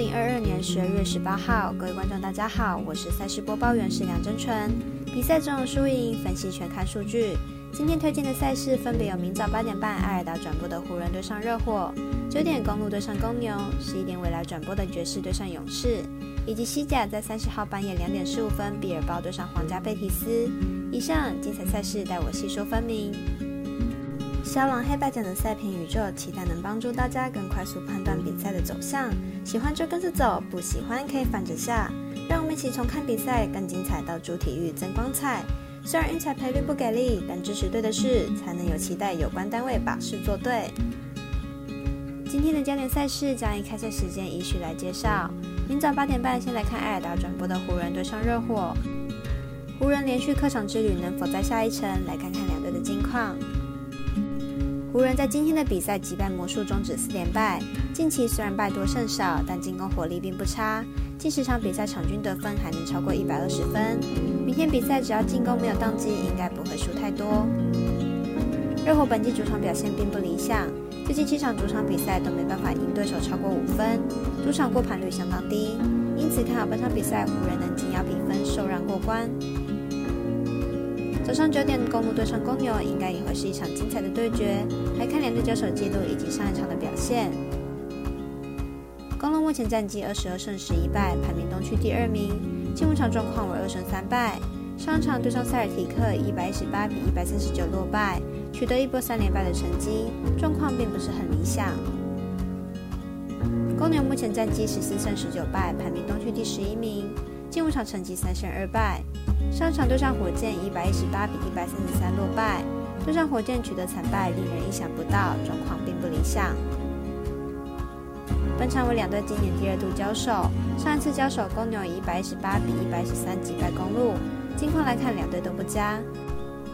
零二二年十二月十八号，各位观众大家好，我是赛事播报员是梁真纯。比赛中输赢分析全看数据。今天推荐的赛事分别有：明早八点半艾尔达转播的湖人对上热火，九点公路对上公牛，十一点未来转播的爵士对上勇士，以及西甲在三十号半夜两点十五分比尔包对上皇家贝蒂斯。以上精彩赛事带我细说分明。肖狼黑白奖的赛评宇宙，期待能帮助大家更快速判断比赛的走向。喜欢就跟着走，不喜欢可以反着下。让我们一起从看比赛更精彩到主体育增光彩。虽然运彩赔率不给力，但支持对的事，才能有期待有关单位把事做对。今天的焦点赛事将以开赛时间依序来介绍。明早八点半，先来看艾尔达转播的湖人对上热火。湖人连续客场之旅能否在下一城？来看看两队的近况。湖人在今天的比赛击败魔术，终止四连败。近期虽然败多胜少，但进攻火力并不差。近十场比赛场均得分还能超过一百二十分。明天比赛只要进攻没有宕机，应该不会输太多。热火本季主场表现并不理想，最近七场主场比赛都没办法赢对手超过五分，主场过盘率相当低。因此看好本场比赛湖人能紧咬比分，受让过关。早上九点，公路对上公牛，应该也会是一场精彩的对决。来看两队交手记录以及上一场的表现。公路目前战绩二十二胜十一败，排名东区第二名。近五场状况为二胜三败。上一场对上塞尔提克，一百一十八比一百三十九落败，取得一波三连败的成绩，状况并不是很理想。公牛目前战绩十四胜十九败，排名东区第十一名。近五场成绩三胜二败。上场对上火箭一百一十八比一百三十三落败，对上火箭取得惨败，令人意想不到，状况并不理想。本场为两队今年第二度交手，上一次交手公牛以一百一十八比一百十三击败公路，近况来看两队都不佳，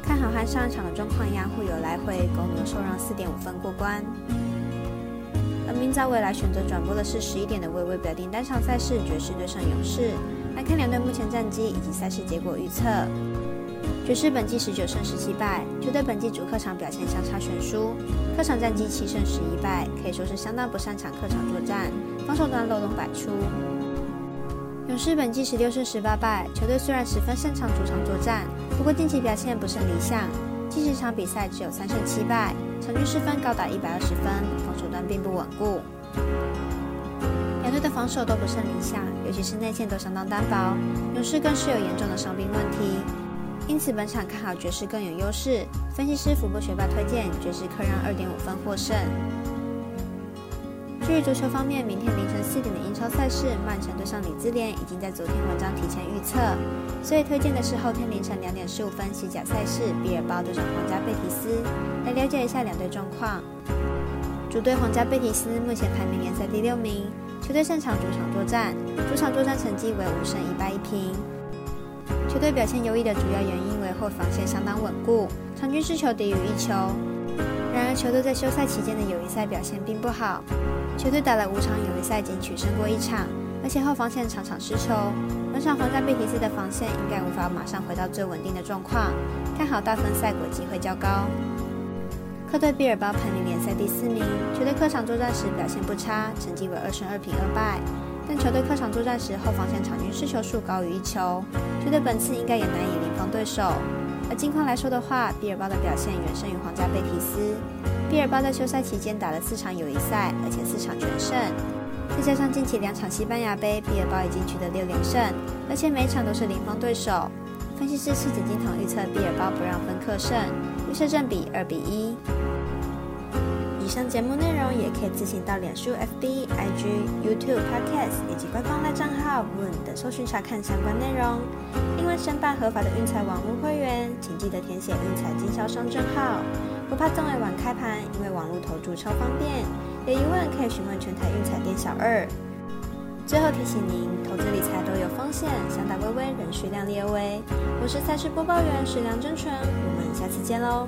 看好和上一场的状况一样会有来回，公牛受让四点五分过关。而明早未来选择转播的是十一点的微微表定单场赛事，爵士对上勇士。来看两队目前战绩以及赛事结果预测。爵士本季十九胜十七败，球队本季主客场表现相差悬殊，客场战绩七胜十一败，可以说是相当不擅长客场作战，防守端漏洞百出。勇士本季十六胜十八败，球队虽然十分擅长主场作战，不过近期表现不甚理想，近十场比赛只有三胜七败，场均失分高达一百二十分，防守端并不稳固。队的防守都不甚理想，尤其是内线都相当单薄。勇士更是有严重的伤病问题，因此本场看好爵士更有优势。分析师福布学霸推荐爵士客让二点五分获胜。至于足球方面，明天凌晨四点的英超赛事，曼城对上李兹联已经在昨天文章提前预测，所以推荐的是后天凌晨两点十五分西甲赛事，比尔包对上皇家贝蒂斯，来了解一下两队状况。主队皇家贝蒂斯目前排名联赛第六名。球队擅长主场作战，主场作战成绩为五胜一败一平。球队表现优异的主要原因为后防线相当稳固，场均失球低于一球。然而，球队在休赛期间的友谊赛表现并不好，球队打了五场友谊赛仅取胜过一场，而且后防线场场失球。本场皇家贝蒂斯的防线应该无法马上回到最稳定的状况，看好大分赛果机会较高。客队毕尔包排名联赛第四名，球队客场作战时表现不差，成绩为二胜二平二败。但球队客场作战时后防线场均失球数高于一球，球队本次应该也难以零封对手。而近况来说的话，毕尔包的表现远胜于皇家贝蒂斯。毕尔包在休赛期间打了四场友谊赛，而且四场全胜，再加上近期两场西班牙杯，毕尔包已经取得六连胜，而且每场都是零封对手。分析师赤子金堂预测毕尔包不让分客胜，预测正比二比一。以上节目内容也可以自行到脸书、FB、IG、YouTube、Podcast 以及官方的账号 Moon 等搜寻查看相关内容。另外，申办合法的运彩网络会员，请记得填写运彩经销商证号。不怕中尾晚开盘，因为网络投注超方便。有疑问可以询问全台运彩店小二。最后提醒您，投资理财都有风险，想打微微，仍需量力而为。我是赛事播报员石梁真纯，我们下次见喽。